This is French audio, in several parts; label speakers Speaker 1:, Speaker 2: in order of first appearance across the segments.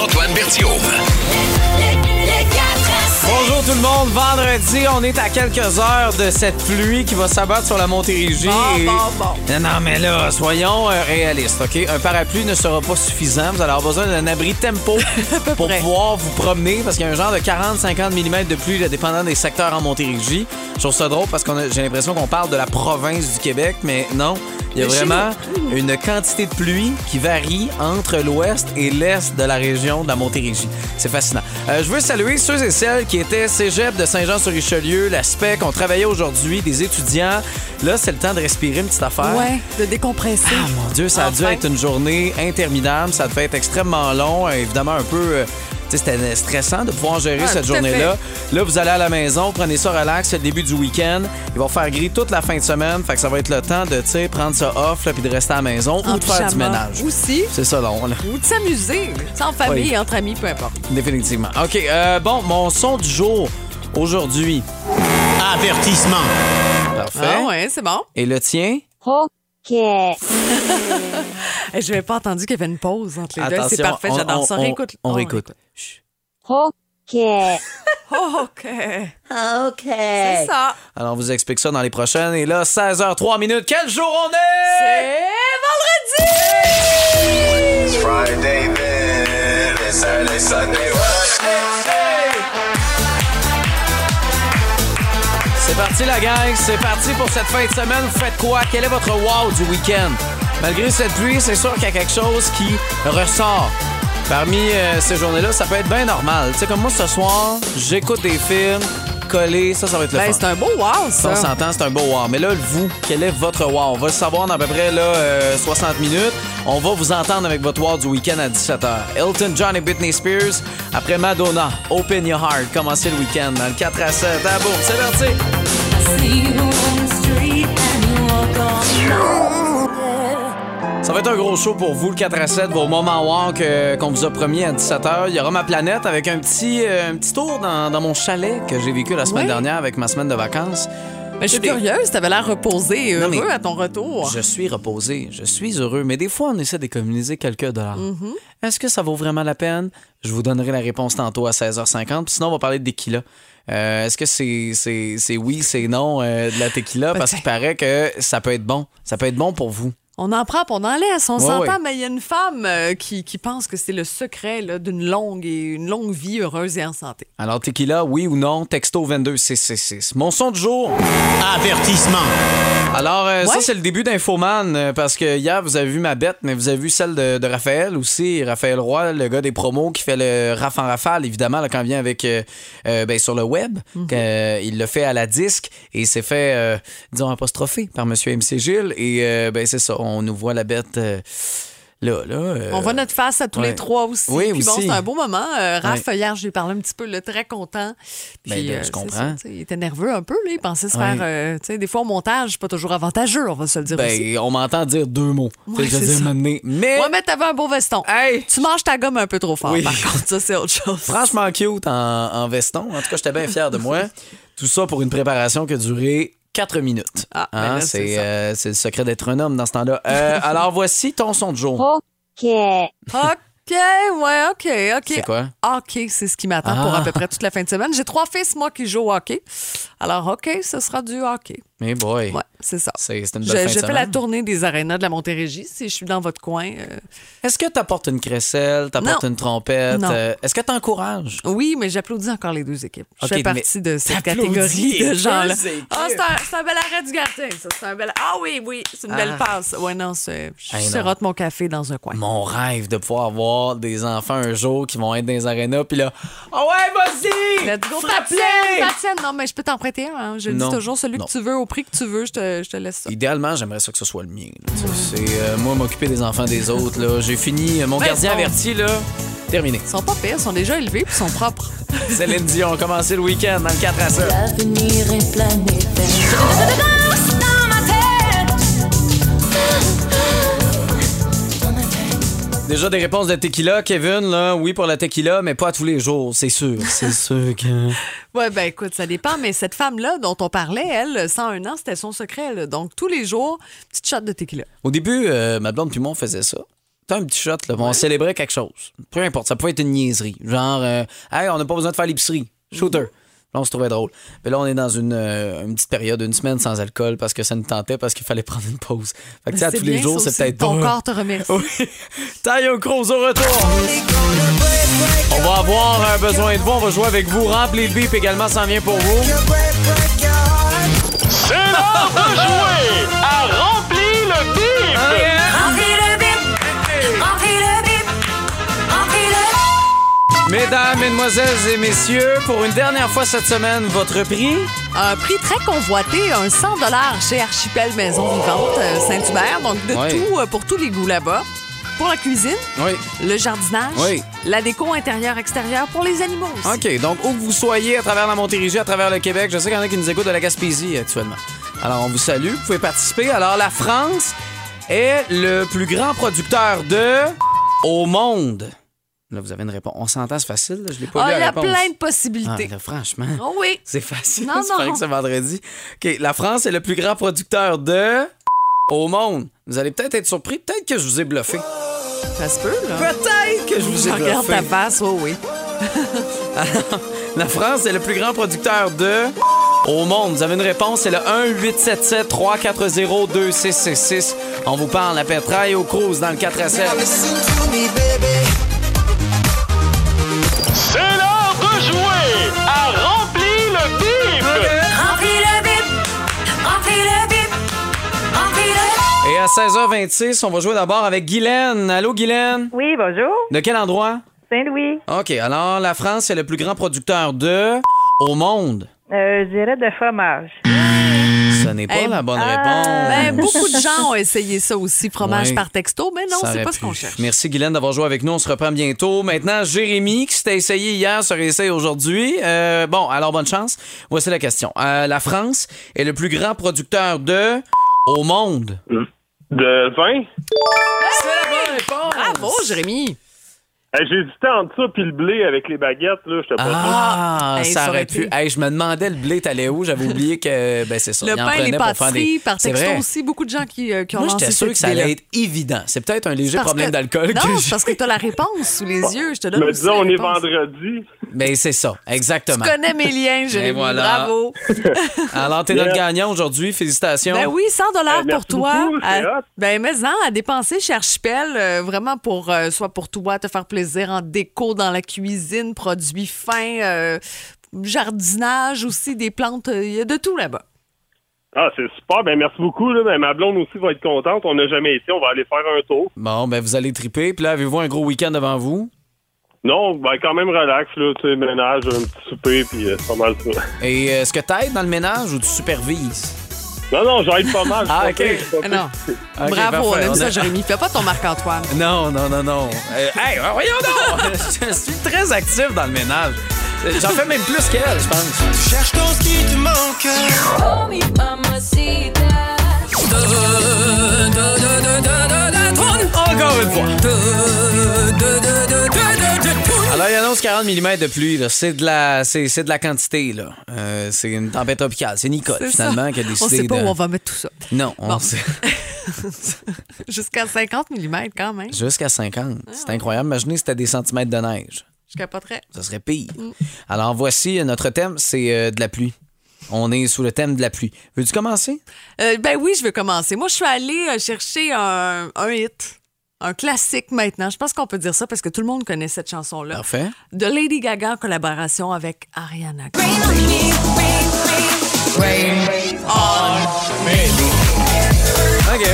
Speaker 1: Marc-Antoine Berthiaume.
Speaker 2: Vendredi, on est à quelques heures de cette pluie qui va s'abattre sur la Montérégie.
Speaker 3: Bon,
Speaker 2: et-
Speaker 3: bon, bon.
Speaker 2: Non, non, mais là, soyons euh, réalistes, OK? Un parapluie ne sera pas suffisant. Vous allez avoir besoin d'un abri tempo pour
Speaker 3: près.
Speaker 2: pouvoir vous promener parce qu'il y a un genre de 40-50 mm de pluie, là, dépendant des secteurs en Montérégie. Je trouve ça drôle parce que j'ai l'impression qu'on parle de la province du Québec, mais non. Il y a vraiment une quantité de pluie qui varie entre l'ouest et l'est de la région de la Montérégie. C'est fascinant. Euh, je veux saluer ceux et celles qui étaient cégep de Saint-Jean-sur-Richelieu, la SPEC, on travaillait aujourd'hui, des étudiants. Là, c'est le temps de respirer une petite affaire.
Speaker 3: Ouais, de décompresser.
Speaker 2: Ah mon Dieu, ça a dû être une journée interminable. Ça devait être extrêmement long. Euh, Évidemment, un peu. euh, C'était stressant de pouvoir gérer
Speaker 3: Ouais,
Speaker 2: cette journée-là. Là, vous allez à la maison, prenez ça relax, c'est le début du week-end. Il va faire gris toute la fin de semaine. Fait que ça va être le temps de prendre ça off là, puis de rester à la maison
Speaker 3: En
Speaker 2: ou de faire du ménage.
Speaker 3: Aussi.
Speaker 2: C'est ça long, là.
Speaker 3: Ou de s'amuser. En famille,
Speaker 2: Oui.
Speaker 3: entre amis, peu importe.
Speaker 2: Définitivement. OK, euh, bon, mon son du jour aujourd'hui.
Speaker 4: Avertissement.
Speaker 2: Parfait.
Speaker 3: Ah ouais, c'est bon.
Speaker 2: Et le tien?
Speaker 3: Eh, Je n'avais pas entendu qu'il y avait une pause entre les deux. C'est
Speaker 2: Attention,
Speaker 3: parfait,
Speaker 2: on-
Speaker 3: j'adore
Speaker 2: on-
Speaker 3: ça.
Speaker 2: on-
Speaker 3: Réécoute.
Speaker 2: On réécoute. Chut.
Speaker 3: Oh, OK. C'est ça.
Speaker 2: Alors, on vous explique ça dans les prochaines. Et là, 16h03 minutes. Quel jour on est?
Speaker 3: C'est vendredi!
Speaker 1: Friday, then it's Saturday, Sunday.
Speaker 2: C'est parti la gang, c'est parti pour cette fin de semaine. Vous faites quoi? Quel est votre wow du week-end? Malgré cette pluie, c'est sûr qu'il y a quelque chose qui ressort. Parmi euh, ces journées-là, ça peut être bien normal. Tu sais, comme moi ce soir, j'écoute des films collés, ça, ça va être le
Speaker 3: Ben,
Speaker 2: fun.
Speaker 3: c'est un beau wow,
Speaker 2: Ça, on
Speaker 3: ça.
Speaker 2: s'entend, c'est un beau wow. Mais là, vous, quel est votre wow? On va le savoir dans à peu près là, euh, 60 minutes. On va vous entendre avec votre wow du week-end à 17h. Elton John et Britney Spears. Après Madonna, Open Your Heart. Commencez le week-end dans le 4 à 7. Ah bon, c'est parti! Ça va être un gros show pour vous, le 4 à 7, vos moments wow que- qu'on vous a promis à 17h. Il y aura ma planète avec un petit, euh, un petit tour dans, dans mon chalet que j'ai vécu la semaine dernière avec ma semaine de vacances.
Speaker 3: Mais je suis curieuse, t'avais l'air reposé et heureux à ton retour.
Speaker 2: Je suis reposé, je suis heureux, mais des fois, on essaie d'économiser quelques dollars. Est-ce que ça vaut vraiment la peine? Je vous donnerai la réponse tantôt à 16h50. Puis sinon, on va parler de tequila. Euh, Est-ce que c'est oui, c'est non euh, de la tequila? Parce qu'il paraît que ça peut être bon. Ça peut être bon pour vous.
Speaker 3: On en prend, on en laisse, on s'entend,
Speaker 2: ouais.
Speaker 3: mais il y a une femme euh, qui, qui pense que c'est le secret là, d'une longue et une longue vie heureuse et en santé.
Speaker 2: Alors, tequila, oui ou non? Texto 22, c'est c'est- c'est c'est mon son du jour.
Speaker 4: Avertissement.
Speaker 2: Alors, euh, ça, c'est le début d'Infoman, euh, parce que hier, vous avez vu ma bête, mais vous avez vu celle de, de Raphaël aussi. Raphaël Roy, le gars des promos qui fait le raf en rafale, évidemment, là, quand il vient avec, euh, euh, ben, sur le web. Euh, il le fait à la disque et il s'est fait, euh, disons, apostrophé par Monsieur MC Gilles. Et euh, ben, c'est ça, on nous voit la bête euh, là, là. euh,
Speaker 3: On voit notre face à tous
Speaker 2: ouais.
Speaker 3: les trois aussi.
Speaker 2: Oui,
Speaker 3: Puis bon,
Speaker 2: aussi.
Speaker 3: c'est un beau moment. Euh, Raph, hier, j'ai parlé un petit peu, là, très content. Puis,
Speaker 2: Ben, là, je comprends.
Speaker 3: ça, il était nerveux un peu, là. Il pensait se
Speaker 2: Ouais.
Speaker 3: faire. euh, tu sais, des fois, au montage, pas toujours avantageux, on va se le dire aussi.
Speaker 2: Ben, on m'entend dire deux mots.
Speaker 3: Ouais,
Speaker 2: je dire. Mais,
Speaker 3: Ouais, mais t'avais un beau veston.
Speaker 2: hey,
Speaker 3: Tu manges ta gomme un peu trop fort,
Speaker 2: Oui.
Speaker 3: par contre. Ça, c'est autre chose.
Speaker 2: Franchement cute en, en veston. En tout cas, j'étais bien fier de moi. Tout ça pour une préparation qui a duré 4 minutes.
Speaker 3: Ah, ben
Speaker 2: Hein,
Speaker 3: c'est
Speaker 2: euh, c'est le secret d'être un homme dans ce temps-là. Euh, alors, voici ton son de jour.
Speaker 3: OK, ouais, OK, OK.
Speaker 2: C'est quoi?
Speaker 3: hockey, c'est ce qui m'attend pour
Speaker 2: Ah.
Speaker 3: à peu près toute la fin de semaine. J'ai trois fils, moi, qui jouent au hockey. Alors, OK, ce sera du hockey.
Speaker 2: Mais boy,
Speaker 3: Ouais, c'est ça.
Speaker 2: c'est une
Speaker 3: Je,
Speaker 2: belle fin
Speaker 3: je fais la tournée des arénas de la Montérégie. Si je suis dans votre coin, euh,
Speaker 2: Est-ce que tu apportes une crécelle, tu apportes une trompette?
Speaker 3: Non.
Speaker 2: euh, Est-ce que tu encourages?
Speaker 3: oui, mais j'applaudis encore les deux équipes. Je fais partie de cette catégorie de gens-là. Ah, c'est un, bel arrêt du gardien, ça. C'est un bel... Ah oui, oui, c'est une belle
Speaker 2: Ah.
Speaker 3: passe. Ouais, non. Je
Speaker 2: Hey,
Speaker 3: sirote mon café dans un coin.
Speaker 2: Mon rêve de pouvoir avoir des enfants un jour qui vont être dans les arénas, puis là, ah ouais, vas-y!
Speaker 3: Let's go,
Speaker 2: Frappe-les!
Speaker 3: Tatienne, Tatienne. Non, mais je peux t'en prêter un. hein. Je
Speaker 2: Non.
Speaker 3: dis toujours celui
Speaker 2: Non.
Speaker 3: que tu veux, au prix que tu veux, je te, je te laisse ça.
Speaker 2: Idéalement, j'aimerais ça que ce soit le mien. C'est euh, moi m'occuper des enfants des autres. là. J'ai fini. euh, Mon
Speaker 3: Ben,
Speaker 2: gardien
Speaker 3: bon.
Speaker 2: averti, là. Terminé.
Speaker 3: Ils sont pas pires, ils sont déjà élevés puis ils sont propres.
Speaker 2: Céline Dion a commencé le week-end dans le 4 à 7.
Speaker 5: L'avenir est planétaire.
Speaker 2: Déjà des réponses de tequila, Kevin, là. Oui pour la tequila, mais pas à tous les jours, c'est sûr. C'est sûr que.
Speaker 3: Ouais, ben écoute, ça dépend, mais cette femme-là dont on parlait, elle, 101 ans, c'était son secret. là. Donc, tous les jours, petite shot de tequila.
Speaker 2: Au début, euh, ma blonde puis moi, on faisait ça. T'as un petit shot, là. On célébrait quelque chose. Peu importe, ça peut être une niaiserie. Genre, euh, hey, on n'a pas besoin de faire l'épicerie. Shooter. Là, on se trouvait drôle. Mais là, on est dans une, euh, une petite période, une semaine sans alcool parce que ça nous tentait, parce qu'il fallait prendre une pause. Fait que, tu sais, à tous les jours, c'est peut-être
Speaker 3: Ton corps te remercie.
Speaker 2: Oui. Taille Cruz au retour. On va avoir un besoin de vous. On va jouer avec vous. Remplis le bip également, s'en vient pour vous.
Speaker 6: C'est l'heure de jouer
Speaker 2: Mesdames, mesdemoiselles et messieurs, pour une dernière fois cette semaine, votre prix?
Speaker 3: Un prix très convoité, un 100 chez Archipel Maison Vivante euh, Saint-Hubert. Donc, de tout euh, pour tous les goûts là-bas. Pour la cuisine,
Speaker 2: Oui.
Speaker 3: le jardinage,
Speaker 2: Oui.
Speaker 3: la déco intérieure-extérieure pour les animaux aussi.
Speaker 2: OK. Donc, où que vous soyez, à travers la Montérégie, à travers le Québec, je sais qu'il y en a qui nous écoutent de la Gaspésie actuellement. Alors, on vous salue. Vous pouvez participer. Alors, la France est le plus grand producteur de au monde. Là, vous avez une réponse. On s'entend, c'est facile. là. Je l'ai pas
Speaker 3: Ah,
Speaker 2: lu
Speaker 3: il y
Speaker 2: la
Speaker 3: a
Speaker 2: réponse.
Speaker 3: plein de
Speaker 2: Ah,
Speaker 3: possibilités.
Speaker 2: là, franchement.
Speaker 3: Oh oui.
Speaker 2: C'est facile.
Speaker 3: Non,
Speaker 2: c'est vrai que c'est vendredi. OK, la France est le plus grand producteur de au monde. Vous allez peut-être être surpris. Peut-être que je vous ai bluffé.
Speaker 3: Ça se peut, là.
Speaker 2: Peut-être que je vous ai
Speaker 3: Je regarde
Speaker 2: bluffé.
Speaker 3: ta face, oh oui.
Speaker 2: La France est le plus grand producteur de au monde. Vous avez une réponse, c'est le 1-877-340-2666. On vous parle à Petraille au Cruz dans le 4 à 7.
Speaker 6: C'est l'heure de jouer à Remplis le bip!
Speaker 5: Remplis le bip, remplis le bip, remplis le
Speaker 2: Et à 16h26, on va jouer d'abord avec Guylaine. Allô, Guylaine?
Speaker 7: Oui, bonjour.
Speaker 2: De quel endroit?
Speaker 7: Saint-Louis.
Speaker 2: OK, alors la France est le plus grand producteur de au monde.
Speaker 7: Euh, je dirais de fromage.
Speaker 2: Ce n'est pas
Speaker 3: Eh,
Speaker 2: la bonne
Speaker 3: Ben,
Speaker 2: réponse.
Speaker 3: beaucoup de gens ont essayé ça aussi, fromage
Speaker 2: Ouais.
Speaker 3: par texto, mais non,
Speaker 2: Ça
Speaker 3: c'est
Speaker 2: aurait
Speaker 3: pas ce
Speaker 2: pu.
Speaker 3: qu'on cherche.
Speaker 2: Merci Guylaine d'avoir joué avec nous. On se reprend bientôt. Maintenant, Jérémy, qui s'était essayé hier, se réessaye aujourd'hui. Euh, bon, alors bonne chance. Voici la question. Euh, la France est le plus grand producteur de au monde.
Speaker 6: De vin?
Speaker 2: C'est la bonne réponse.
Speaker 3: Bravo, Jérémy.
Speaker 6: Hey, J'hésitais entre ça puis le blé avec les baguettes, là. J'étais pas.
Speaker 2: Ah,
Speaker 3: Hey,
Speaker 2: ça aurait pu. Hey, je me demandais le blé t'allais où? J'avais oublié que ben c'est ça.
Speaker 3: Le
Speaker 2: Il
Speaker 3: pain, les pâtisseries,
Speaker 2: des-
Speaker 3: par
Speaker 2: C'est
Speaker 3: texto
Speaker 2: vrai.
Speaker 3: aussi, beaucoup de gens qui, euh, qui ont
Speaker 2: Moi, j'étais sûr que ça allait être évident. C'est peut-être un léger problème
Speaker 3: que-
Speaker 2: d'alcool
Speaker 3: Non,
Speaker 2: que
Speaker 3: parce que tu as la réponse sous les yeux. Je te donne
Speaker 6: Mais disons, on est vendredi.
Speaker 2: Ben c'est ça, exactement.
Speaker 3: Tu connais mes liens, Jérémy.
Speaker 2: voilà.
Speaker 3: Bravo.
Speaker 2: Alors, t'es notre
Speaker 6: Yeah.
Speaker 2: gagnant aujourd'hui. Félicitations.
Speaker 3: Ben oui, 100 dollars pour toi.
Speaker 6: beaucoup,
Speaker 3: À- ben mais en, à dépenser chez Archipel, euh, vraiment pour euh, soit pour toi, te faire plaisir en déco dans la cuisine, produits fins, euh, jardinage aussi, des plantes, euh, il y a de tout là-bas.
Speaker 6: Ah, c'est super. Ben, merci beaucoup, là. Ben, ma blonde aussi va être contente. On n'a jamais été. On va aller faire un tour.
Speaker 2: Bon, ben vous allez triper. Puis là, avez-vous un gros week-end devant vous?
Speaker 6: Non, ben, quand même relax, là. Tu sais, ménage, un petit souper, puis euh, c'est pas mal ça.
Speaker 2: Et euh, est-ce que t'aides dans le ménage ou tu supervises?
Speaker 6: Non, non, j'aide pas mal.
Speaker 2: Ah, ok.
Speaker 3: Ah non.
Speaker 2: Ok,
Speaker 3: Bravo, on
Speaker 2: parfait.
Speaker 3: aime
Speaker 2: On
Speaker 3: ça,
Speaker 2: a-
Speaker 3: Jérémy. Fais pas ton Marc-Antoine.
Speaker 2: Non, non, non, non. Euh, hey, voyons donc! je suis très actif dans le ménage. J'en fais même plus qu'elle, je pense.
Speaker 1: Cherche ton ce qui te manque.
Speaker 5: Call me mamacita.
Speaker 2: Encore une fois. Alors, il annonce 40 mm de pluie. là. C'est de la, c'est, c'est de la quantité. là. Euh, c'est une tempête tropicale. C'est Nicole,
Speaker 3: C'est
Speaker 2: finalement,
Speaker 3: ça.
Speaker 2: qui a
Speaker 3: On
Speaker 2: décidé
Speaker 3: sait pas
Speaker 2: de...
Speaker 3: où on va mettre tout ça.
Speaker 2: Non, on
Speaker 3: Bon.
Speaker 2: sait.
Speaker 3: Jusqu'à 50 mm quand même.
Speaker 2: Jusqu'à 50. C'est incroyable. Imaginez si c'était des centimètres de neige.
Speaker 3: Je capoterais.
Speaker 2: Ça serait pire. Alors, voici euh, notre thème, c'est euh, de la pluie. On est sous le thème de la pluie. Veux-tu commencer?
Speaker 3: Euh, ben oui, je vais commencer. Moi, je suis allée euh, chercher un, un hit, un classique maintenant. Je pense qu'on peut dire ça parce que tout le monde connaît cette chanson-là.
Speaker 2: Parfait.
Speaker 3: De Lady Gaga en collaboration avec Ariana Grande.
Speaker 2: OK.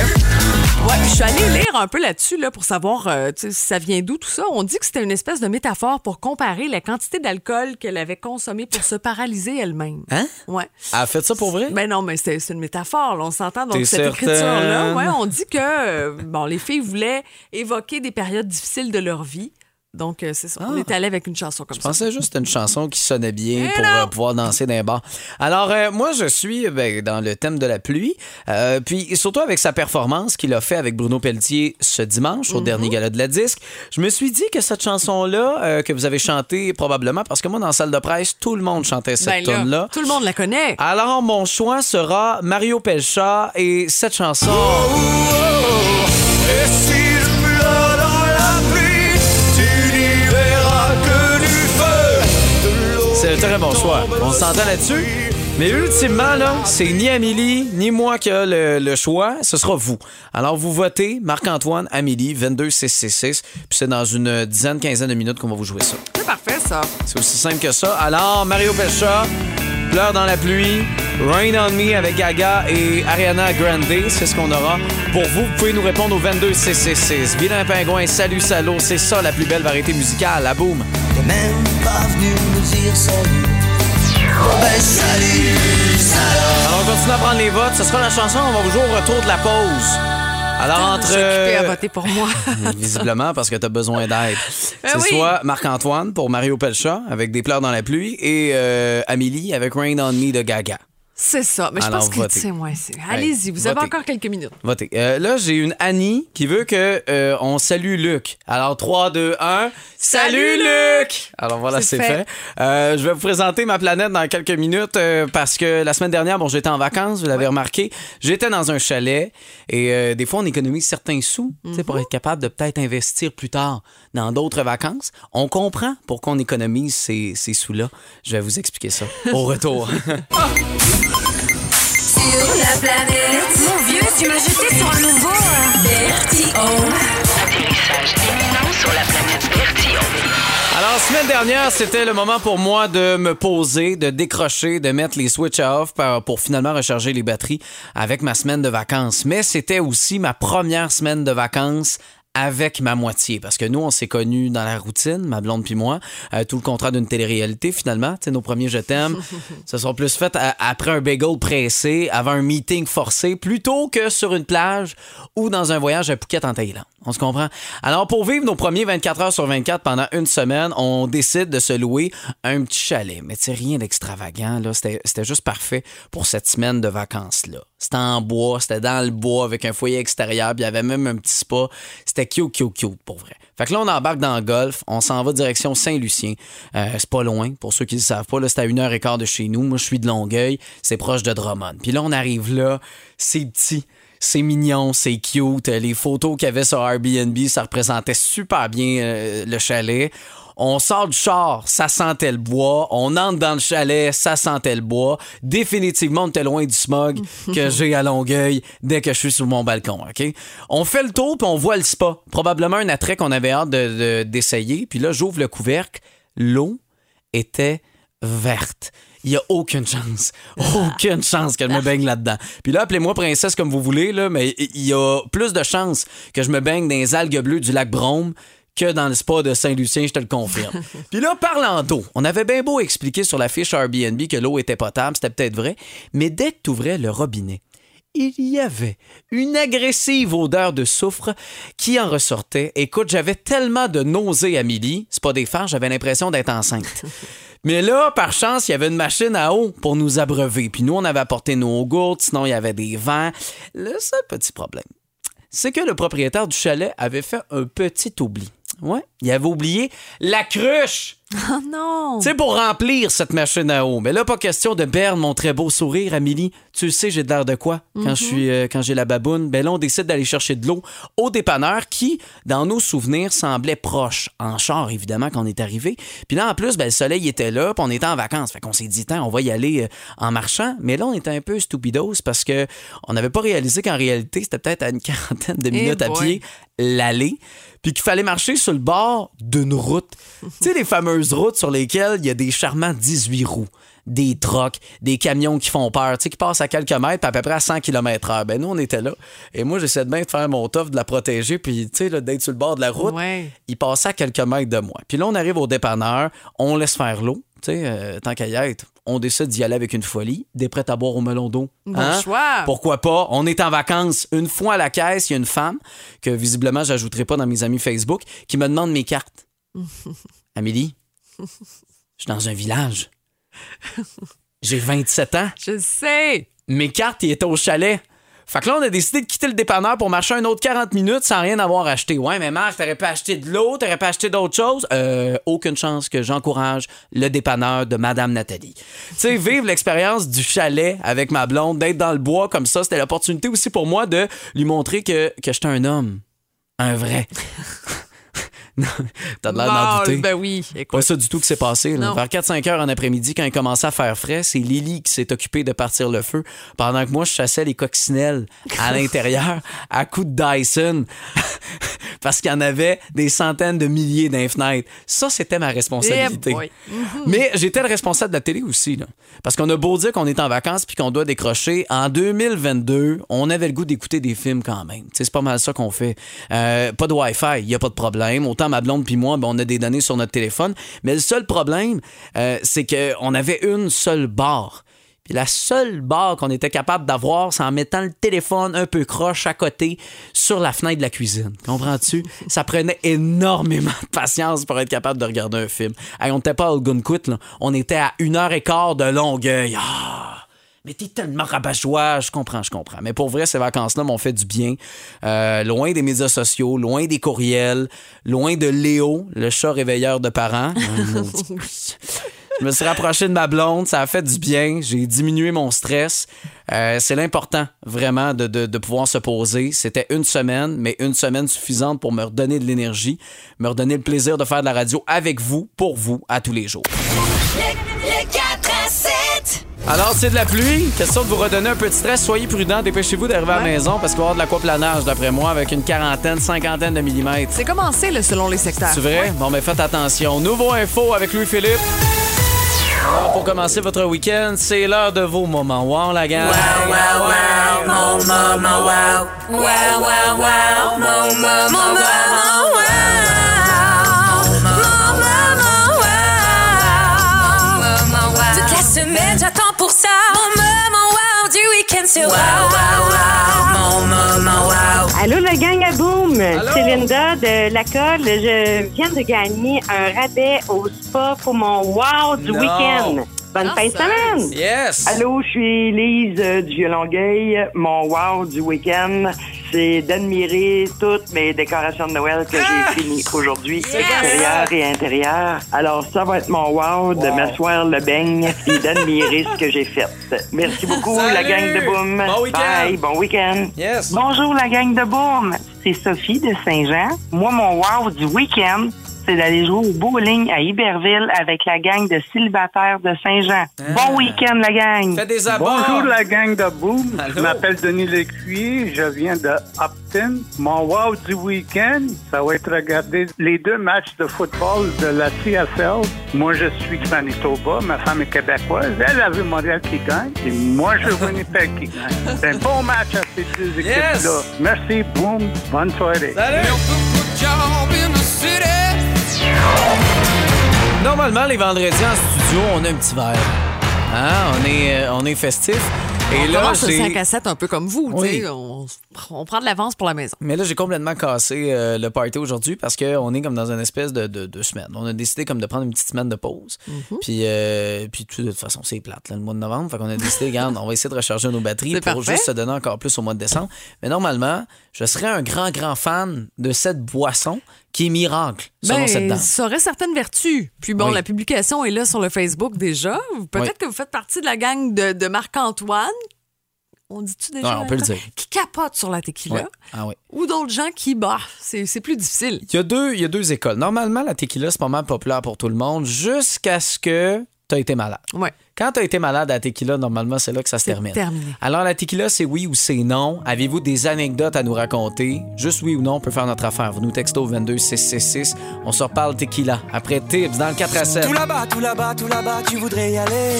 Speaker 3: Ouais, je suis allée lire un peu là-dessus là, pour savoir euh, si ça vient d'où tout ça. On dit que c'était une espèce de métaphore pour comparer la quantité d'alcool qu'elle avait consommée pour se paralyser elle-même.
Speaker 2: Hein?
Speaker 3: Ouais.
Speaker 2: Elle a fait ça pour vrai?
Speaker 3: Ben non, mais c'est une métaphore, là, on s'entend. Donc, cette écriture-là, ouais, on dit que euh, bon, les filles voulaient évoquer des périodes difficiles de leur vie. Donc, euh, c'est ça. On
Speaker 2: Ah.
Speaker 3: est allé avec une chanson comme
Speaker 2: Je
Speaker 3: ça.
Speaker 2: pensais juste que c'était une chanson qui sonnait bien pour euh, pouvoir danser dans les bars. Alors, euh, moi, je suis ben, dans le thème de la pluie. euh, puis, surtout avec sa performance qu'il a fait avec Bruno Pelletier ce dimanche
Speaker 3: Mhm.
Speaker 2: au dernier gala de la disque, je me suis dit que cette chanson-là, euh, que vous avez chantée probablement, parce que moi, dans la salle de presse, tout le monde chantait cette
Speaker 3: Ben là,
Speaker 2: tune-là.
Speaker 3: tout le monde la connaît.
Speaker 2: Alors, mon choix sera Mario Pelcha et cette chanson.
Speaker 1: Je me la
Speaker 2: très bon choix. On s'entend là-dessus? Mais ultimement, là, c'est ni Amélie ni moi qui a le, le choix, ce sera vous. Alors, vous votez Marc-Antoine, Amélie, 22666, puis c'est dans une dizaine, quinzaine de minutes qu'on va vous jouer ça.
Speaker 3: C'est parfait, ça.
Speaker 2: C'est aussi simple que ça. Alors, Mario Pescia, Pleure dans la pluie, Rain on Me avec Gaga et Ariana Grande, c'est ce qu'on aura. Pour vous, vous pouvez nous répondre au 22666. Vilain pingouin, salut salaud, c'est ça la plus belle variété musicale, la boum.
Speaker 8: T'es même pas venu nous dire salut. Oh ben salut, salaud.
Speaker 2: Alors, on continue à prendre les votes. Ce sera la chanson, on va vous jouer au retour de la pause. Alors, entre.
Speaker 3: À
Speaker 2: euh,
Speaker 3: voter pour moi.
Speaker 2: Visiblement, parce que tu as besoin d'aide.
Speaker 3: Ben
Speaker 2: C'est
Speaker 3: oui.
Speaker 2: soit Marc-Antoine pour Mario Pelcha avec Des pleurs dans la pluie et euh, Amélie avec Rain on Me de Gaga.
Speaker 3: C'est ça. Mais je
Speaker 2: Alors,
Speaker 3: pense que
Speaker 2: votez.
Speaker 3: c'est moi. c'est- Allez-y, vous avez
Speaker 2: votez.
Speaker 3: encore quelques minutes.
Speaker 2: Votez. Euh, là, j'ai une Annie qui veut que euh, on salue Luc. Alors, 3, 2, 1. Salut, Luc! Alors voilà,
Speaker 3: C'est
Speaker 2: c'est fait.
Speaker 3: fait.
Speaker 2: Euh, je vais vous présenter ma planète dans quelques minutes euh, parce que la semaine dernière, bon, j'étais en vacances, vous l'avez remarqué. J'étais dans un chalet et euh, des fois, on économise certains sous tu sais,
Speaker 3: Mhm.
Speaker 2: pour être capable de peut-être investir plus tard dans d'autres vacances. On comprend pourquoi on économise ces, ces sous-là. Je vais vous expliquer ça au retour.
Speaker 5: Sur la planète. Mon vieux, tu m'as jeté sur un nouveau. Bertillon.
Speaker 9: Atterrissage imminent sur la planète Bertillon.
Speaker 2: Alors, semaine dernière, c'était le moment pour moi de me poser, de décrocher, de mettre les switch off pour, pour finalement recharger les batteries avec ma semaine de vacances. Mais c'était aussi ma première semaine de vacances avec ma moitié. Parce que nous on s'est connus dans la routine ma blonde puis moi euh, tout le contrat d'une télé-réalité finalement. Nos premiers je t'aime se sont plus fait à- après un bagel pressé avant un meeting forcé plutôt que sur une plage ou dans un voyage à Phuket en Thaïlande on se comprend? Alors pour vivre nos premiers 24 heures sur 24 pendant une semaine on décide de se louer un petit chalet. Mais c'est rien d'extravagant là. C'était juste parfait pour cette semaine de vacances là c'était en bois c'était dans le bois avec un foyer extérieur puis il y avait même un petit spa. C'était cute cute cute pour vrai. Fait que là on embarque dans le golf on s'en va direction Saint-Lucien. Euh, c'est pas loin pour ceux qui ne savent pas là c'est à une heure et quart de chez nous. Moi je suis de Longueuil c'est proche de Drummond. Puis là on arrive là c'est petit c'est mignon, c'est cute. Les photos qu'il y avait sur Airbnb, ça représentait super bien euh, le chalet. On sort du char, ça sentait le bois. On entre dans le chalet, ça sentait le bois. Définitivement, on était loin du smog que j'ai à Longueuil dès que je suis sur mon balcon, OK? On fait le tour, puis on voit le spa. Probablement un attrait qu'on avait hâte de- de- d'essayer. Puis là, j'ouvre le couvercle. L'eau était verte. Il n'y a aucune chance. Aucune chance que je me baigne là-dedans. Puis là, appelez-moi princesse comme vous voulez, là, mais il y a plus de chances que je me baigne dans les algues bleues du lac Brome que dans le spa de Saint-Lucien, je te le confirme. Puis là, parlant d'eau, on avait bien beau expliquer sur la fiche Airbnb que l'eau était potable, c'était peut-être vrai, mais dès que tu ouvrais le robinet, il y avait une agressive odeur de soufre qui en ressortait. Écoute, j'avais tellement de nausées, Amélie, c'est pas des farces, j'avais l'impression d'être enceinte. Mais là, par chance, il y avait une machine à eau pour nous abreuver. Puis nous, on avait apporté nos gourdes, sinon il y avait des vents. Le seul petit problème, c'est que le propriétaire du chalet avait fait un petit oubli. Ouais, il avait oublié la cruche.
Speaker 3: Oh non!
Speaker 2: Tu sais, pour remplir cette machine à eau. Mais là, pas question de perdre mon très beau sourire, Amélie. Tu sais, j'ai de l'air de quoi quand je suis, euh, quand j'ai la baboune? Ben là, on décide d'aller chercher de l'eau au dépanneur qui, dans nos souvenirs, semblait proche. En char, évidemment, quand on est arrivé. Puis là, en plus, ben, le soleil était là, puis on était en vacances. Fait qu'on s'est dit, on va y aller euh, en marchant. Mais là, on était un peu stupidos parce que on n'avait pas réalisé qu'en réalité, c'était peut-être à une quarantaine de minutes à pied l'aller, puis qu'il fallait marcher sur le bord d'une route. tu sais, les fameuses routes sur lesquelles il y a des charmants 18 roues, des trocs, des camions qui font peur, tu sais, qui passent à quelques mètres, puis à peu près à 100 km/h. Ben, nous, on était là. Et moi, j'essaie de bien de faire mon tof, de la protéger, puis, tu sais, d'être sur le bord de la route.
Speaker 3: Ouais.
Speaker 2: Il passait à quelques mètres de moi. Puis là, on arrive au dépanneur, on laisse faire l'eau. Tu sais, euh, tant qu'à y être, on décide d'y aller avec une folie, des prêts à boire au melon d'eau.
Speaker 3: Bon choix.
Speaker 2: Pourquoi pas? On est en vacances. Une fois à la caisse, il y a une femme que visiblement, j'ajouterai pas dans mes amis Facebook qui me demande mes cartes. Amélie, je suis dans un village. J'ai 27 ans.
Speaker 3: Je sais!
Speaker 2: Mes cartes, ils étaient au chalet. Fait que là, on a décidé de quitter le dépanneur pour marcher un autre 40 minutes sans rien avoir acheté. Ouais, mais Marc, t'aurais pas acheté de l'eau, t'aurais pas acheté d'autres choses? Euh, aucune chance que j'encourage le dépanneur de Madame Nathalie. Tu sais, vivre l'expérience du chalet avec ma blonde, d'être dans le bois comme ça, c'était l'opportunité aussi pour moi de lui montrer que, que j'étais un homme. Un vrai. T'as de l'air d'en douter.
Speaker 3: Ben oui, écoute.
Speaker 2: Pas ça du tout qui s'est passé. là. Vers 4-5 heures en après-midi, quand il commençait à faire frais, c'est Lily qui s'est occupée de partir le feu pendant que moi, je chassais les coccinelles à l'intérieur à coups de Dyson parce qu'il y en avait des centaines de milliers dans les fenêtres. Ça, c'était ma responsabilité.
Speaker 3: Eh boy.
Speaker 2: Mais j'étais le responsable de la télé aussi. Là. Parce qu'on a beau dire qu'on est en vacances puis qu'on doit décrocher, en 2022, on avait le goût d'écouter des films quand même. C'est pas mal ça qu'on fait. Euh, pas de Wi-Fi, il n'y a pas de problème. Autant ma blonde puis moi, ben, on a des données sur notre téléphone. Mais le seul problème, euh, c'est qu'on avait une seule barre. Puis la seule barre qu'on était capable d'avoir, c'est en mettant le téléphone un peu croche à côté sur la fenêtre de la cuisine. Comprends-tu? Ça prenait énormément de patience pour être capable de regarder un film. On n'était pas à Algonquin, là. On était à une heure et quart de Longueuil. Ah! Mais t'es tellement rabat-joie, je comprends, je comprends. Mais pour vrai, ces vacances-là m'ont fait du bien. Euh, loin des médias sociaux, loin des courriels, loin de Léo, le chat réveilleur de parents. Je me suis rapproché de ma blonde, ça a fait du bien. J'ai diminué mon stress. Euh, c'est l'important, vraiment, de, de- de pouvoir se poser. C'était une semaine, mais une semaine suffisante pour me redonner de l'énergie, me redonner le plaisir de faire de la radio avec vous, pour vous, à tous les jours.
Speaker 5: Le 4 à 7.
Speaker 2: Alors, c'est de la pluie. Question de vous redonner un peu de stress. Soyez prudents. Dépêchez-vous d'arriver à la maison parce qu'il va y avoir de l'aquaplanage, d'après moi, avec une quarantaine, cinquantaine de millimètres.
Speaker 3: C'est commencé là, selon les secteurs.
Speaker 2: C'est vrai? Bon, mais faites attention. Nouveau info avec Louis-Philippe. Alors, pour commencer votre week-end, c'est l'heure de vos moments. Wow, la gang!
Speaker 5: Wow, wow, wow, mon maman, wow. Wow, wow, wow, mon maman, wow. Sur wow, wow, wow. Mon wow.
Speaker 7: Allô, la gang à boom! C'est Linda de la colle. Je viens de gagner un rabais au spa pour mon wow du week-end. Bonne fin de semaine!
Speaker 2: Yes!
Speaker 10: Allô, je suis Lise du Vieux-Longueuil. Mon wow du week-end, c'est d'admirer toutes mes décorations de Noël que j'ai finies aujourd'hui, extérieures et intérieures. Alors, ça va être mon wow, de m'asseoir le beigne et d'admirer ce que j'ai fait. Merci beaucoup,
Speaker 2: Salut!
Speaker 10: la gang de Boom.
Speaker 2: Bon week-end!
Speaker 10: Bye, bon week-end.
Speaker 2: Yes!
Speaker 11: Bonjour la gang de Boom, c'est Sophie de Saint-Jean. Moi, mon wow du week-end, c'est d'aller jouer au bowling à Iberville avec la gang de célibataires de Saint-Jean. Bon week-end la gang!
Speaker 2: Faites des abords!
Speaker 12: Bonjour la gang de Boom.
Speaker 2: Allô?
Speaker 12: Je m'appelle Denis Lécuyer. Je viens de Upton. Mon wow du week-end, ça va être regarder les deux matchs de football de la CFL. Moi, je suis du Manitoba. Ma femme est québécoise. Elle a vu Montréal qui gagne. Et moi, je veux Winnipeg qui gagne. C'est un bon match à ces deux
Speaker 2: Yes!
Speaker 12: équipes-là. Merci, Boom. Bonne soirée.
Speaker 2: Salut! Normalement, les vendredis en studio, on a un petit verre. Hein? On est, euh, on est festif. Et
Speaker 3: on
Speaker 2: là,
Speaker 3: commence le
Speaker 2: j'ai-
Speaker 3: 5 à 7 un peu comme vous.
Speaker 2: Oui.
Speaker 3: On, on prend de l'avance pour la maison.
Speaker 2: Mais là, j'ai complètement cassé euh, le party aujourd'hui parce qu'on est comme dans une espèce de, de, de semaine. On a décidé comme de prendre une petite semaine de pause.
Speaker 3: Mhm.
Speaker 2: Puis, euh, puis de toute façon, c'est plate, là, le mois de novembre. Fait qu'on a décidé, regarde, on va essayer de recharger nos batteries pour
Speaker 3: parfait.
Speaker 2: juste se donner encore plus au mois de décembre. Mais normalement, je serais un grand, grand fan de cette boisson qui est miracle, selon
Speaker 3: Ben,
Speaker 2: cette dame.
Speaker 3: ça aurait certaines vertus. Puis bon,
Speaker 2: Oui.
Speaker 3: la publication est là sur le Facebook déjà. Peut-être
Speaker 2: Oui.
Speaker 3: que vous faites partie de la gang de, de Marc-Antoine. On dit-tu déjà?
Speaker 2: Ouais, on peut le dire.
Speaker 3: Qui capote sur la tequila.
Speaker 2: Ah oui.
Speaker 3: Ou d'autres gens qui, bah, c'est c'est plus difficile.
Speaker 2: Il y, a deux, il y a deux écoles. Normalement, la tequila, c'est pas mal populaire pour tout le monde jusqu'à ce que tu as été malade.
Speaker 3: Ouais.
Speaker 2: Quand tu as été malade à la tequila, normalement, c'est là que ça se
Speaker 3: C'est
Speaker 2: termine.
Speaker 3: terminé.
Speaker 2: Alors, la tequila, c'est oui ou c'est non. Avez-vous des anecdotes à nous raconter? Juste oui ou non, on peut faire notre affaire. Vous nous textez au 22666. On se reparle tequila. Après Tips, dans le 4 à 7.
Speaker 8: Tout là-bas, tout là-bas, tout là-bas, tu voudrais y aller.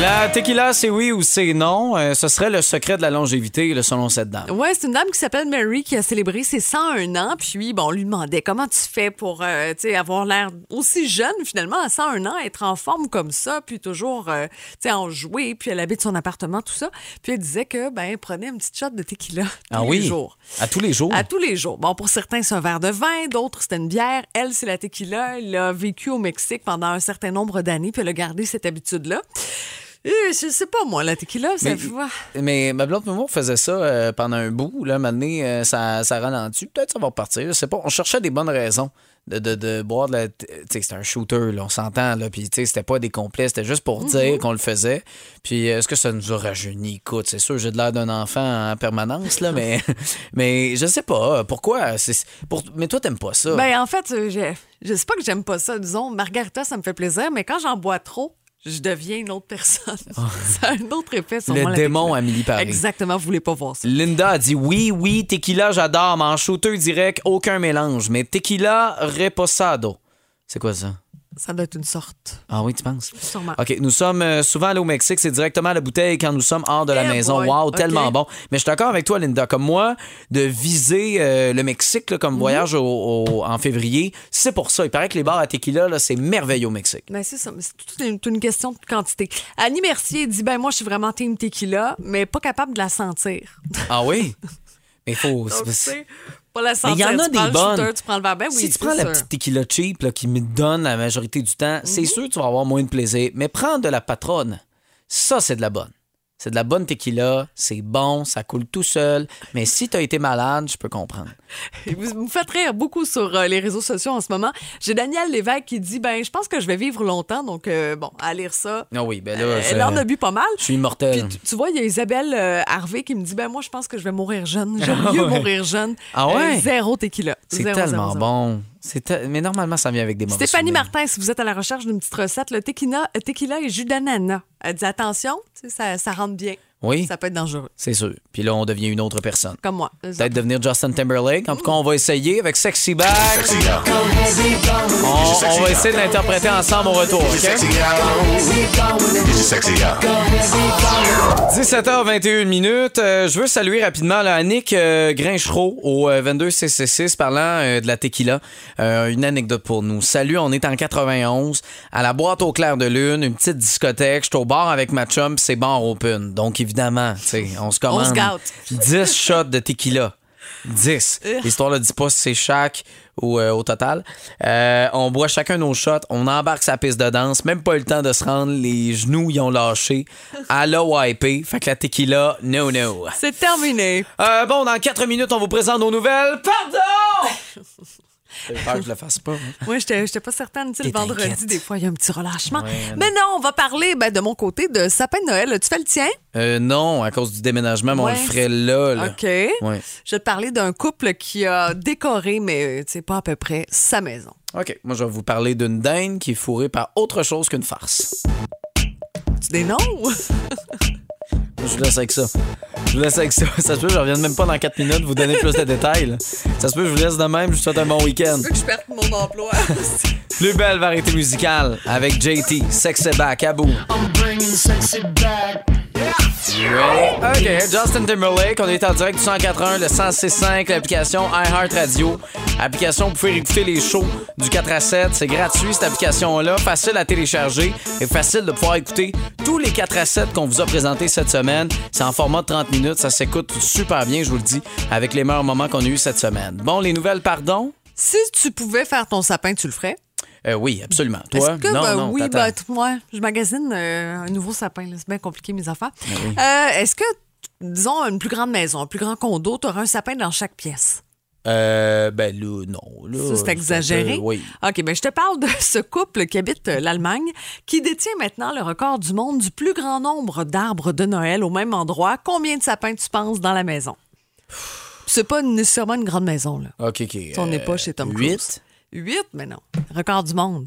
Speaker 2: La tequila, c'est oui ou c'est non. Euh, ce serait le secret de la longévité, là, selon cette dame.
Speaker 3: Ouais, c'est une dame qui s'appelle Mary qui a célébré ses 101 ans. Puis, bon, on lui demandait comment tu fais pour euh, avoir l'air aussi jeune, finalement, à 101 ans, être en forme comme ça, puis toujours euh, en jouer, puis elle habite son appartement, tout ça. Puis elle disait que, ben, elle prenait une petite shot de tequila tous
Speaker 2: Ah
Speaker 3: les
Speaker 2: oui?
Speaker 3: jours.
Speaker 2: À tous les jours?
Speaker 3: À tous les jours. Bon, pour certains, c'est un verre de vin, d'autres, c'était une bière. Elle, c'est la tequila. Elle a vécu au Mexique pendant un certain nombre d'années, puis elle a gardé cette habitude-là. Eh, je sais pas, moi, la tequila, ça
Speaker 2: Mais-
Speaker 3: va.
Speaker 2: Mais ma blonde Momo faisait ça euh, pendant un bout. Là, maintenant, euh, ça, ça ralentit. Peut-être ça va repartir. Je sais pas. On cherchait des bonnes raisons de, de, de boire de la. Tu sais, c'était un shooter, là, on s'entend. Là, puis, tu sais, c'était pas des complets. C'était juste pour dire qu'on le faisait. Puis, euh, est-ce que ça nous a rajeuni? Écoute, c'est sûr, j'ai de l'air d'un enfant en permanence, là, mais, mais je sais pas. Pourquoi? Pour, mais toi, t'aimes pas ça.
Speaker 3: Ben, en fait, euh, je, je sais pas que j'aime pas ça. Disons, Margarita, ça me fait plaisir, mais quand j'en bois trop, je deviens une autre personne. ça a un autre effet sur moi.
Speaker 2: le
Speaker 3: la
Speaker 2: démon. Amélie Paris.
Speaker 3: Exactement, vous voulez pas voir ça.
Speaker 2: Linda a dit oui, oui, tequila, j'adore, mais en shooter direct, aucun mélange. Mais tequila reposado. C'est quoi ça?
Speaker 3: Ça doit être une sorte.
Speaker 2: Ah oui, tu penses?
Speaker 3: Sûrement.
Speaker 2: OK, nous sommes euh, souvent allés au Mexique, c'est directement à la bouteille quand nous sommes hors de la maison.
Speaker 3: boy,
Speaker 2: Wow, tellement bon. Mais je suis d'accord avec toi, Linda. Comme moi, de viser euh, le Mexique là, comme voyage au- au- en février, c'est pour ça. Il paraît que les bars à tequila, là, c'est merveilleux au Mexique.
Speaker 3: Ben, c'est ça. C'est toute une, question de quantité. Annie Mercier dit ben moi, je suis vraiment team tequila, mais pas capable de la sentir.
Speaker 2: Ah oui? Mais il faut.
Speaker 3: Donc, pas la sentir.
Speaker 2: il y en a
Speaker 3: tu prends
Speaker 2: des
Speaker 3: le shooter,
Speaker 2: bonnes.
Speaker 3: tu prends le verre. Ben oui,
Speaker 2: si tu prends la petite tequila cheap là, qui me donne la majorité du temps, c'est
Speaker 3: Mhm.
Speaker 2: sûr que tu vas avoir moins de plaisir. Mais prends de la patronne. Ça, c'est de la bonne. C'est de la bonne tequila, c'est bon, ça coule tout seul. Mais si tu as été malade, je peux comprendre.
Speaker 3: Vous me faites rire beaucoup sur euh, les réseaux sociaux en ce moment. J'ai Daniel Lévesque qui dit ben je pense que je vais vivre longtemps, donc euh, bon, à lire ça.
Speaker 2: Ah oui, ben là,
Speaker 3: Euh, Elle en a bu pas mal.
Speaker 2: je suis immortel.
Speaker 3: Puis tu- tu vois, il y a Isabelle Harvey qui me dit ben moi je pense que je vais mourir jeune. J'aime
Speaker 2: Ah
Speaker 3: mieux mourir jeune.
Speaker 2: Ah ouais?
Speaker 3: Zéro tequila.
Speaker 2: c'est tellement
Speaker 3: zéro, zéro.
Speaker 2: bon. Mais normalement, ça vient avec des mauvais
Speaker 3: Stéphanie
Speaker 2: souvenirs.
Speaker 3: Martin, si vous êtes à la recherche d'une petite recette, le tequila, tequila et jus d'ananas. Elle dit attention, ça, ça rentre bien.
Speaker 2: Oui,
Speaker 3: Ça peut être dangereux,
Speaker 2: c'est sûr. Puis là, on devient une autre personne.
Speaker 3: comme moi.
Speaker 2: Peut-être devenir Justin Timberlake. En tout cas, on va essayer avec Sexy Back. On, on va essayer de l'interpréter ensemble au retour, OK? 17h21 minutes. Euh, je veux saluer rapidement là, Annick euh, Grinchereau au euh, 22CC6 parlant euh, de la tequila. Euh, une anecdote pour nous. Salut, on est en 91 à la boîte au clair de lune, une petite discothèque. Je suis au bar avec ma chum, c'est bar open. Donc évidemment, sais, on se commande
Speaker 3: gâte.
Speaker 2: 10 shots de tequila. 10. L'histoire ne dit pas si c'est chaque ou euh, au total. Euh, on boit chacun nos shots, on embarque sa piste de danse, même pas eu le temps de se rendre, les genoux ils ont lâché. À la wipé. Fait que la tequila, no no.
Speaker 3: C'est terminé.
Speaker 2: Euh, bon, dans 4 minutes, on vous présente nos nouvelles. Pardon! Peur que je le fasse pas. hein.
Speaker 3: Moi, j'étais j'étais pas certaine. Tu sais, le vendredi, des fois, il y a un petit relâchement.
Speaker 2: Ouais,
Speaker 3: Mais non, on va parler ben, de mon côté de sapin de Noël. Tu fais le tien?
Speaker 2: Euh, non, à cause du déménagement, mais on
Speaker 3: Ouais.
Speaker 2: le ferait là. là.
Speaker 3: OK.
Speaker 2: Ouais.
Speaker 3: Je vais te parler d'un couple qui a décoré, mais euh, tu sais, pas à peu près, sa maison.
Speaker 2: OK. Moi, je vais vous parler d'une dinde qui est fourrée par autre chose qu'une farce.
Speaker 3: Tu des noms?
Speaker 2: Je vous laisse avec ça. Je vous laisse avec ça. Ça se peut, je revienne même pas dans 4 minutes vous donner plus de détails. là. Ça se peut, je vous laisse de même. Je vous souhaite un bon week-end.
Speaker 3: que je perde mon emploi.
Speaker 2: Plus belle variété musicale avec JT, Sexy Back, à bout. OK, Justin Timberlake, on est en direct du 104.1, le 106.5, l'application iHeartRadio. Application, vous pouvez écouter les shows du 4 à 7. C'est gratuit, cette application-là. Facile à télécharger et facile de pouvoir écouter tous les 4 à 7 qu'on vous a présentés cette semaine. C'est en format de 30 minutes. Ça s'écoute super bien, je vous le dis, avec les meilleurs moments qu'on a eu cette semaine. Bon, les nouvelles, pardon?
Speaker 3: si tu pouvais faire ton sapin, tu le ferais?
Speaker 2: Euh, oui, absolument. Toi?
Speaker 3: Est-ce que,
Speaker 2: non,
Speaker 3: ben
Speaker 2: non,
Speaker 3: oui,
Speaker 2: t'attends.
Speaker 3: ben, moi, je magasine euh, un nouveau sapin. C'est bien compliqué, mes affaires.
Speaker 2: Ben oui.
Speaker 3: Euh, Est-ce que, disons, une plus grande maison, un plus grand condo, tu auras un sapin dans chaque pièce?
Speaker 2: Euh, ben là, non. Là,
Speaker 3: Ça, c'est exagéré.
Speaker 2: peu- oui.
Speaker 3: OK, ben je te parle de ce couple qui habite euh, l'Allemagne, qui détient maintenant le record du monde du plus grand nombre d'arbres de Noël au même endroit. Combien de sapins tu penses dans la maison? C'est pas nécessairement une grande maison, là.
Speaker 2: OK, OK.
Speaker 3: On n'est pas chez Tom Cruise.
Speaker 2: 8?
Speaker 3: Huit, mais non. Record du monde.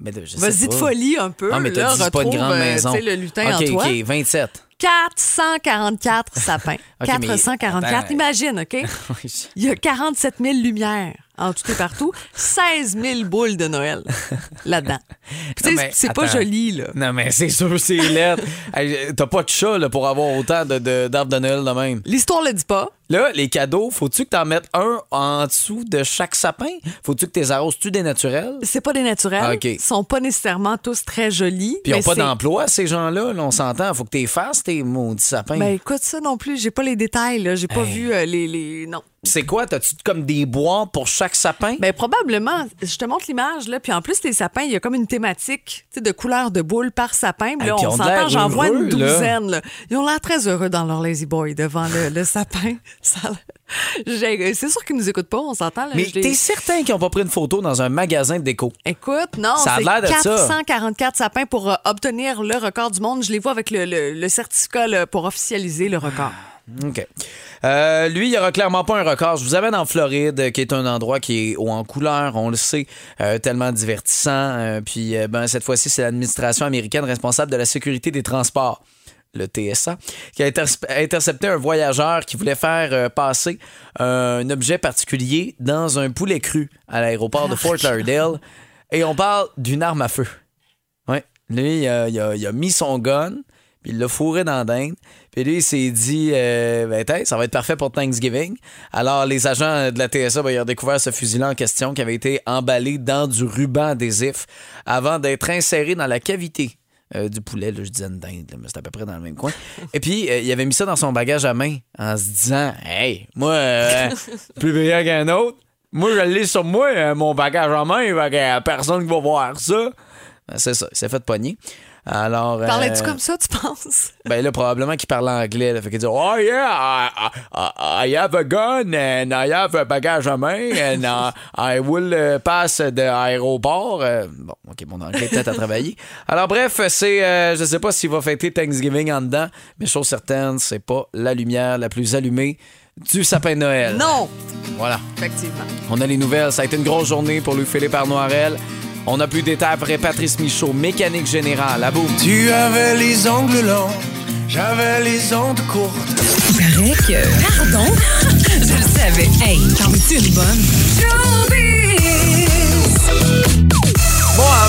Speaker 2: De-
Speaker 3: Vas-y de folie un peu.
Speaker 2: Ah, mais t'as
Speaker 3: là,
Speaker 2: dit c'est pas une
Speaker 3: retrouve,
Speaker 2: grande
Speaker 3: euh,
Speaker 2: maison.
Speaker 3: le lutin
Speaker 2: OK,
Speaker 3: en toi.
Speaker 2: OK, 27.
Speaker 3: 444 sapins.
Speaker 2: OK, mais
Speaker 3: 444.
Speaker 2: attends.
Speaker 3: Imagine, OK? Il y a 47 000 lumières en tout et partout. 16 000 boules de Noël là-dedans. C'est pas joli, là.
Speaker 2: Non, mais c'est sûr, c'est laid. Hey, T'as pas de chat là, pour avoir autant de- de- d'arbres de, Noël de même.
Speaker 3: L'histoire le dit pas.
Speaker 2: Là, les cadeaux, faut-tu que t'en mettes un en dessous de chaque sapin? Faut-tu que t'es arroses-tu des naturels?
Speaker 3: C'est pas des naturels.
Speaker 2: Ah, OK.
Speaker 3: Ils sont pas nécessairement tous très jolis.
Speaker 2: Puis ils n'ont pas d'emploi, ces gens-là. Là, on s'entend. Faut que t'es fasses, tes maudits sapins.
Speaker 3: Ben écoute ça non plus, j'ai pas les détails là, j'ai pas
Speaker 2: Hey.
Speaker 3: vu euh, les, les non.
Speaker 2: C'est quoi? T'as-tu comme des bois pour chaque sapin?
Speaker 3: Ben probablement, je te montre l'image là, puis en plus les sapins, il y a comme une thématique, de couleur de boule par sapin, puis là on s'entend, j'en vois une douzaine là. Ils ont l'air très heureux dans leur lazy boy devant le, le sapin. C'est sûr qu'ils nous écoutent pas, on s'entend.
Speaker 2: Mais t'es certain qu'ils n'ont pas pris une photo dans un magasin de déco?
Speaker 3: Écoute, non,
Speaker 2: Ça a
Speaker 3: c'est
Speaker 2: l'air de ça.
Speaker 3: 444 sapins pour euh, obtenir le record du monde. Je les vois avec le, le- le certificat là, pour officialiser le record.
Speaker 2: OK. Euh, lui, il n'y aura clairement pas un record. Je vous amène en Floride, qui est un endroit qui est haut en couleur, on le sait, euh, tellement divertissant. Euh, puis, ben, cette fois-ci, c'est l'administration américaine responsable de la sécurité des transports, le TSA, qui a interce- intercepté un voyageur qui voulait faire euh, passer un objet particulier dans un poulet cru à l'aéroport de Fort Lauderdale. Et on parle d'une arme à feu. Ouais. Lui, il a, il a- il a mis son gun, il l'a fourré dans la dinde. Puis lui, il s'est dit, euh, ben, ça va être parfait pour Thanksgiving. Alors, les agents de la TSA, ben, ils ont découvert ce fusil-là en question qui avait été emballé dans du ruban adhésif avant d'être inséré dans la cavité. euh, du poulet, là, je disais une dinde, là, mais c'est à peu près dans le même coin. Et puis, euh, il avait mis ça dans son bagage à main en se disant Hey, moi, euh, plus brillant qu'un autre, moi, je l'ai sur moi, euh, mon bagage à main, fait que, euh, personne qui va voir ça. Ben, c'est ça, il s'est fait pogner. Alors.
Speaker 3: Parlais-tu
Speaker 2: euh,
Speaker 3: comme ça, tu penses?
Speaker 2: ben là, probablement qu'il parle anglais. Là, fait qu'il dit Oh yeah, I, I- I have a gun and I have a bagage à main and I, I will uh, pass de aéroport. Euh, bon, OK, mon anglais est peut-être à travailler. Alors bref, c'est euh, je sais pas s'il va fêter Thanksgiving en dedans, mais chose certaine, c'est pas la lumière la plus allumée du sapin de Noël.
Speaker 3: Non!
Speaker 2: Voilà.
Speaker 3: Effectivement.
Speaker 2: On a les nouvelles. Ça a été une grosse journée pour Louis-Philippe Arnoirel. On a plus de détails après Patrice Michaud, mécanique générale. À boum.
Speaker 8: Tu avais les ongles longs, j'avais les ondes courtes.
Speaker 5: Paraît que. Pardon? Je le savais. Hey, t'en veux-tu une bonne?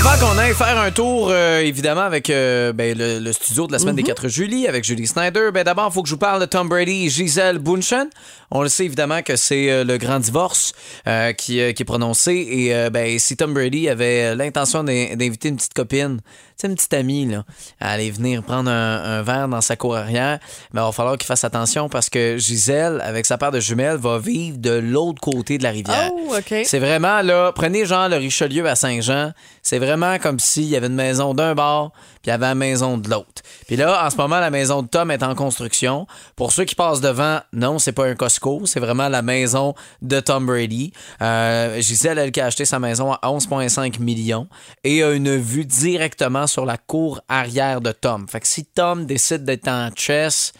Speaker 2: Avant qu'on aille faire un tour, euh, évidemment, avec euh, ben, le, le studio de la semaine des 4 juillet, avec Julie Snyder, ben, d'abord, il faut que je vous parle de Tom Brady et Gisèle Bunchen. On le sait évidemment que c'est euh, le grand divorce euh, qui, euh, qui est prononcé. Et euh, ben, si Tom Brady avait l'intention d'in- d'inviter une petite copine, sais, une petite amie, là, à aller venir prendre un, un verre dans sa cour arrière, ben, il va falloir qu'il fasse attention parce que Gisèle, avec sa paire de jumelles, va vivre de l'autre côté de la rivière.
Speaker 3: Oh.
Speaker 2: C'est vraiment là, prenez genre le Richelieu à Saint-Jean, c'est vraiment comme s'il y avait une maison d'un bord, puis il y avait la maison de l'autre. Puis là, en ce moment, la maison de Tom est en construction. Pour ceux qui passent devant, non, c'est pas un Costco, c'est vraiment la maison de Tom Brady. Euh, Gisèle, elle qui a acheté sa maison à 11,5 millions et a une vue directement sur la cour arrière de Tom. Fait que si Tom décide d'être en chess,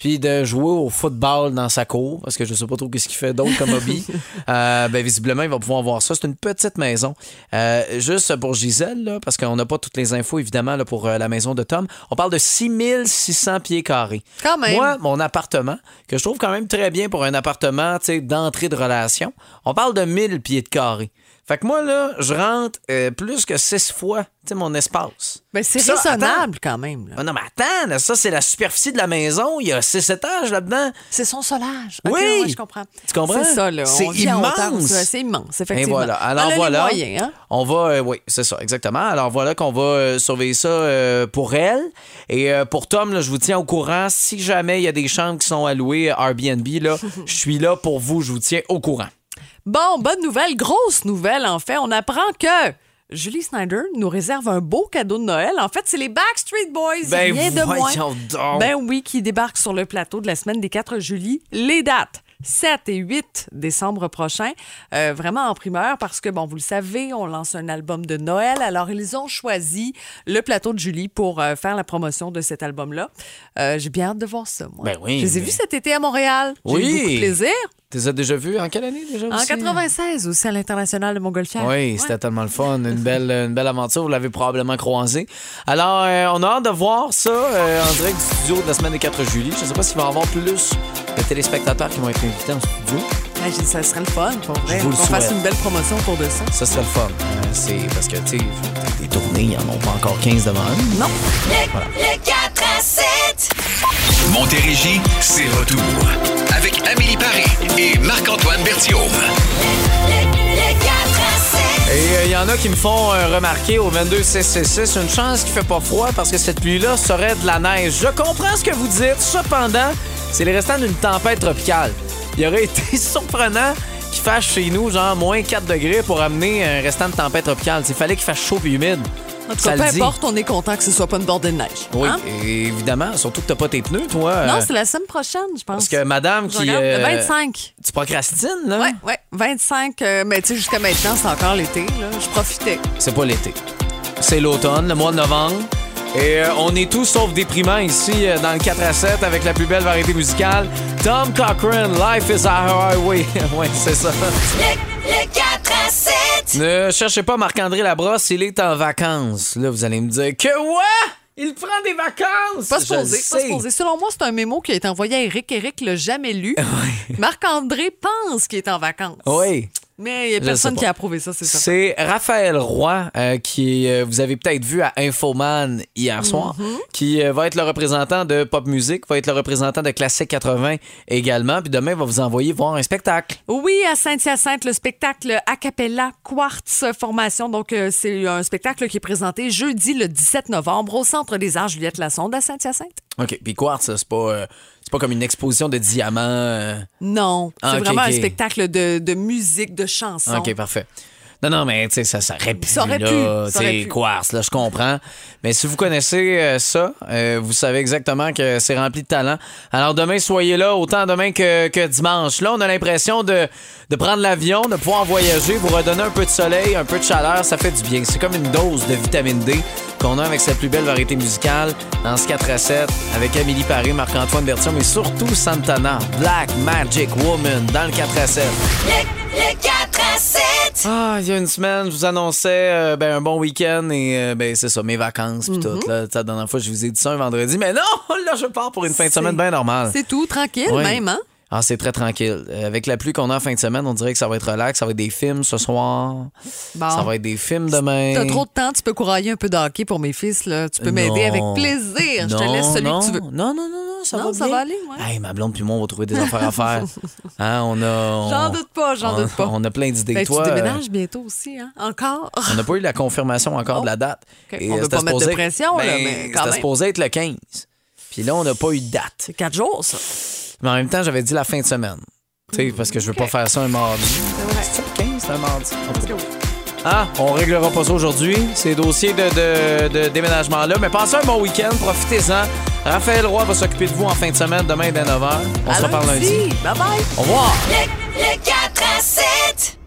Speaker 2: puis de jouer au football dans sa cour, parce que je sais pas trop qu'est-ce qu'il fait d'autre comme hobby. Euh, ben, visiblement, il va pouvoir voir ça. C'est une petite maison. Euh, juste pour Gisèle, là, parce qu'on n'a pas toutes les infos, évidemment, là, pour euh, la maison de Tom. On parle de 6600 pieds carrés.
Speaker 3: Quand même.
Speaker 2: Moi, mon appartement, que je trouve quand même très bien pour un appartement d'entrée de relation, on parle de 1000 pieds de carrés. Fait que moi, là, je rentre euh, plus que six fois mon espace.
Speaker 3: Ben, c'est raisonnable quand même. là.
Speaker 2: Ah non, mais attends, là, ça, c'est la superficie de la maison. Il y a six étages là-dedans.
Speaker 3: C'est son solage.
Speaker 2: Oui.
Speaker 3: ouais, je comprends.
Speaker 2: Tu comprends?
Speaker 3: C'est ça, là.
Speaker 2: C'est
Speaker 3: On
Speaker 2: immense.
Speaker 3: C'est immense,
Speaker 2: Et
Speaker 3: effectivement.
Speaker 2: voilà. Alors
Speaker 3: les
Speaker 2: voilà.
Speaker 3: moyens, hein?
Speaker 2: On va, euh, oui, c'est ça, exactement. Alors voilà qu'on va euh, surveiller ça euh, pour elle. Et pour Tom, là, je vous tiens au courant. Si jamais il y a des chambres qui sont allouées à Airbnb, là, je suis là pour vous. Je vous tiens au courant.
Speaker 3: Bon, bonne nouvelle, grosse nouvelle en fait. On apprend que Julie Snyder nous réserve un beau cadeau de Noël. En fait, c'est les Backstreet Boys,
Speaker 2: Ben,
Speaker 3: rien de moins.
Speaker 2: donc.
Speaker 3: Ben oui, qui débarquent sur le plateau de la semaine des 4 juillet. Les dates. 7 et 8 décembre prochain, Euh, vraiment en primeur parce que, bon, vous le savez, on lance un album de Noël. Alors, ils ont choisi le plateau de Julie pour euh, faire la promotion de cet album-là. Euh, J'ai bien hâte de voir ça, moi.
Speaker 2: Ben oui,
Speaker 3: Je les ai
Speaker 2: mais-
Speaker 3: vus cet été à Montréal. J'ai
Speaker 2: Oui.
Speaker 3: eu beaucoup de plaisir.
Speaker 2: Tu les as déjà vus en quelle année déjà?
Speaker 3: En
Speaker 2: aussi?
Speaker 3: 96 aussi à l'international de Montgolfière.
Speaker 2: Oui, c'était tellement le fun. Une belle, une belle aventure. Vous l'avez probablement croisé. Alors, euh, on a hâte de voir ça euh, en direct du studio de la semaine des 4 juillet. Je ne sais pas s'il va y avoir plus de téléspectateurs qui vont être invités en studio.
Speaker 3: Ouais, ça serait le fun pour vrai.
Speaker 2: Le
Speaker 3: Qu'on fasse une belle promotion autour de ça.
Speaker 2: Ça serait le fun. Euh, c'est parce que, tu sais, des- des tournées, ils n'en ont pas encore 15 devant eux.
Speaker 3: Non.
Speaker 5: Le 4 à 7.
Speaker 1: Montérégie, c'est retour.
Speaker 13: Amélie Paris et Marc-Antoine Berthiaume.
Speaker 2: Et il y en a qui me font euh, remarquer au 22-666 une chance qu'il fait pas froid parce que cette pluie-là serait de la neige. Je comprends ce que vous dites. Cependant, c'est les restants d'une tempête tropicale. Il aurait été surprenant qu'il fasse chez nous genre moins 4 degrés pour amener un restant de tempête tropicale. Il fallait qu'il fasse chaud et humide.
Speaker 3: En tout cas, peu importe, on est content que ce soit pas une bordée de neige.
Speaker 2: Oui,
Speaker 3: Hein?
Speaker 2: et évidemment. Surtout que t'as pas tes pneus, toi.
Speaker 3: Non,
Speaker 2: euh,
Speaker 3: c'est la semaine prochaine, je pense.
Speaker 2: Parce que madame
Speaker 3: Je
Speaker 2: qui.
Speaker 3: regarde,
Speaker 2: euh,
Speaker 3: Le 25.
Speaker 2: Tu procrastines, là?
Speaker 3: Ouais, ouais, 25. euh, mais tu sais, jusqu'à maintenant, c'est encore l'été. là. Je profitais.
Speaker 2: C'est pas l'été. C'est l'automne, le mois de novembre. Et euh, on est tous sauf déprimants ici euh, dans le 4 à 7 avec la plus belle variété musicale. Tom Cochrane, Life is a Highway. ouais, c'est ça.
Speaker 5: Le 4 à 7.
Speaker 2: Ne cherchez pas Marc-André Labrosse, il est en vacances. Là, vous allez me dire que ouais! Il prend des vacances!
Speaker 3: Pas supposé, pas supposé. Selon moi, c'est un mémo qui a été envoyé à Eric. Eric l'a jamais lu. Marc-André pense qu'il est en vacances.
Speaker 2: Oui.
Speaker 3: Mais il n'y a personne qui a approuvé ça, c'est ça.
Speaker 2: C'est Raphaël Roy, euh, qui euh, vous avez peut-être vu à Infoman hier soir,
Speaker 3: Mhm.
Speaker 2: qui euh, va être le représentant de pop music, va être le représentant de Classique 80 également, puis demain il va vous envoyer voir un spectacle.
Speaker 3: Oui, à Saint-Hyacinthe, le spectacle A Cappella Quartz Formation. Donc, c'est un spectacle qui est présenté jeudi le 17 novembre au Centre des Arts Juliette Lassonde à Saint-Hyacinthe.
Speaker 2: OK, puis Quartz, c'est pas, c'est pas comme une exposition de diamants. euh?
Speaker 3: Non,
Speaker 2: Ah,
Speaker 3: c'est
Speaker 2: ok,
Speaker 3: vraiment
Speaker 2: ok.
Speaker 3: un spectacle de, de musique, de chansons.
Speaker 2: OK, parfait. Non, non, mais tu sais, ça, ça aurait pu,
Speaker 3: Ça aurait
Speaker 2: là.
Speaker 3: pu,
Speaker 2: C'est. Quartz, là, je comprends. Mais si vous connaissez euh, ça, euh, vous savez exactement que c'est rempli de talent. Alors demain, soyez là, autant demain que, que dimanche. Là, on a l'impression de, de prendre l'avion, de pouvoir voyager, vous redonner un peu de soleil, un peu de chaleur, ça fait du bien. C'est comme une dose de vitamine D qu'on a avec cette plus belle variété musicale dans ce 4 à 7 avec Amélie Paris, Marc-Antoine Bertium et surtout Santana, Black Magic Woman dans le 4 à 7.
Speaker 5: Le 4 à 7.
Speaker 2: Ah, il y a une semaine, je vous annonçais euh, ben, un bon week-end et euh, ben, c'est ça, mes vacances puis
Speaker 3: Mhm.
Speaker 2: tout. Là, Tu sais, la dernière fois, je vous ai dit ça un vendredi, mais non, là, je pars pour une fin de semaine bien normale.
Speaker 3: C'est tout, tranquille
Speaker 2: Oui.
Speaker 3: même, hein?
Speaker 2: Ah, c'est très tranquille. Euh, avec la pluie qu'on a en fin de semaine, on dirait que ça va être relax. Ça va être des films ce soir.
Speaker 3: Bon.
Speaker 2: Ça va être des films demain.
Speaker 3: T'as trop de temps, tu peux courailler un peu de hockey pour mes fils, là. Tu peux m'aider
Speaker 2: Non.
Speaker 3: avec plaisir. Je te
Speaker 2: Non,
Speaker 3: laisse celui
Speaker 2: non.
Speaker 3: que tu veux.
Speaker 2: Non, non, non, non, ça
Speaker 3: Non,
Speaker 2: va
Speaker 3: ça
Speaker 2: bien.
Speaker 3: va aller, ouais.
Speaker 2: Hey, ma blonde puis moi, on va trouver des affaires à faire. Hein, on a.
Speaker 3: J'en doute pas, j'en doute pas.
Speaker 2: On a plein d'idées.
Speaker 3: Ben,
Speaker 2: Toi,
Speaker 3: tu
Speaker 2: euh,
Speaker 3: déménages bientôt aussi, hein? Encore?
Speaker 2: On n'a pas eu la confirmation encore de la date.
Speaker 3: OK.
Speaker 2: Et,
Speaker 3: On
Speaker 2: euh,
Speaker 3: veut
Speaker 2: c'était
Speaker 3: pas mettre de pression, là,
Speaker 2: ben,
Speaker 3: mais quand
Speaker 2: C'était
Speaker 3: même.
Speaker 2: supposé être le 15. Puis là, on n'a pas eu de date.
Speaker 3: C'est quatre jours, ça.
Speaker 2: Mais en même temps, j'avais dit la fin de semaine. Tu sais, parce que je veux pas faire ça un mardi.
Speaker 3: C'est
Speaker 2: vrai. le 15, c'est un mardi. Ah, on réglera pas ça aujourd'hui, ces dossiers de, de- de déménagement-là. Mais passez un bon week-end, profitez-en. Raphaël Roy va s'occuper de vous en fin de semaine, demain dès 9h. On se reparle lundi.
Speaker 3: Bye bye.
Speaker 2: Au revoir.
Speaker 5: Le 4 à 7.